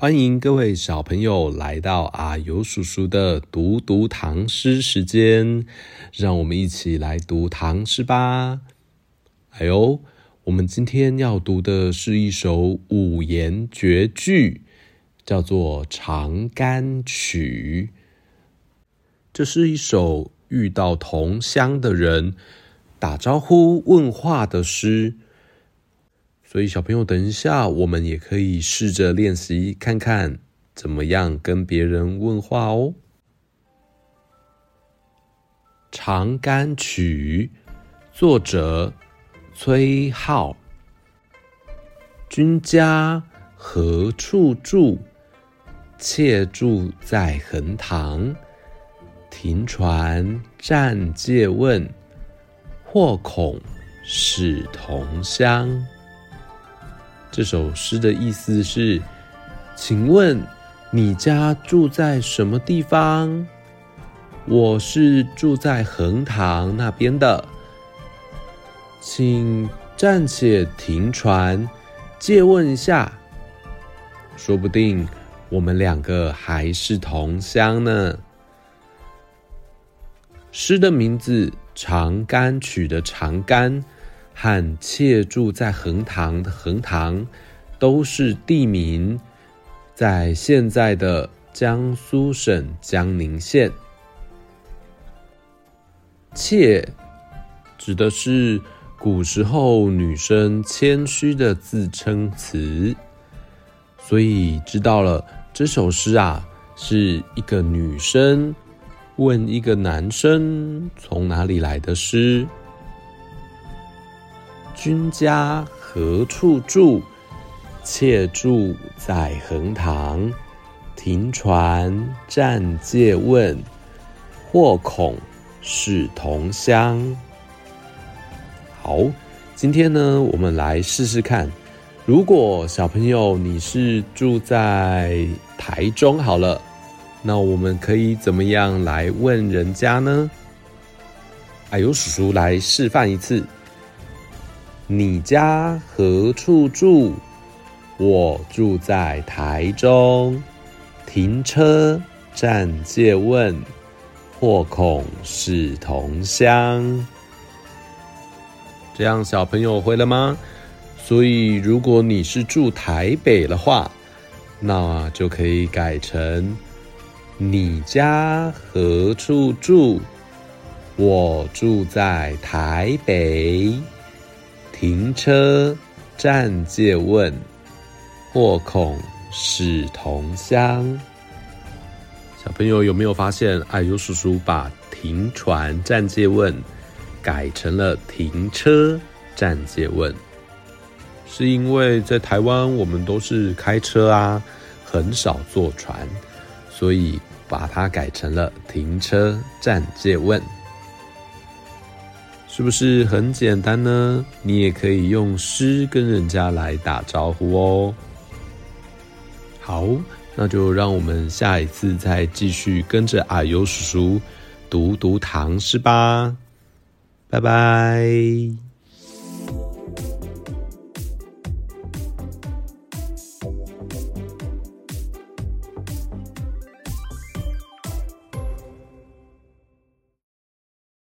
欢迎各位小朋友来到阿尤叔叔的读读唐诗时间，让我们一起来读唐诗吧。哎呦，我们今天要读的是一首五言绝句，叫做《长干曲》。这是一首遇到同乡的人打招呼问话的诗。所以，小朋友，等一下，我们也可以试着练习看看，怎么样跟别人问话哦。《长干曲》作者崔颢。君家何处住？妾住在横塘。停船暂借问，或恐是同乡。这首诗的意思是：请问你家住在什么地方？我是住在横塘那边的，请暂且停船，借问一下，说不定我们两个还是同乡呢。诗的名字《长干曲》的“长干”。和妾住在横塘的横塘都是地名，在现在的江苏省江宁县。妾指的是古时候女生谦虚的自称词，所以知道了这首诗啊，是一个女生问一个男生从哪里来的诗。君家何处住？妾住在横塘。停船暂借问，或恐是同乡。好，今天呢，我们来试试看，如果小朋友你是住在台中，好了，那我们可以怎么样来问人家呢？哎呦，叔叔来示范一次。你家何处住？我住在台中。停车暂借问，或恐是同乡。这样小朋友会了吗？所以如果你是住台北的话，那就可以改成：你家何处住？我住在台北。停车暂借问，或恐是同乡。小朋友有没有发现，哎呦叔叔把停船暂借问改成了停车暂借问？是因为在台湾我们都是开车啊，很少坐船，所以把它改成了停车暂借问。是不是很简单呢？你也可以用诗跟人家来打招呼哦。好，那就让我们下一次再继续跟着阿尤叔叔读读唐诗吧。拜拜。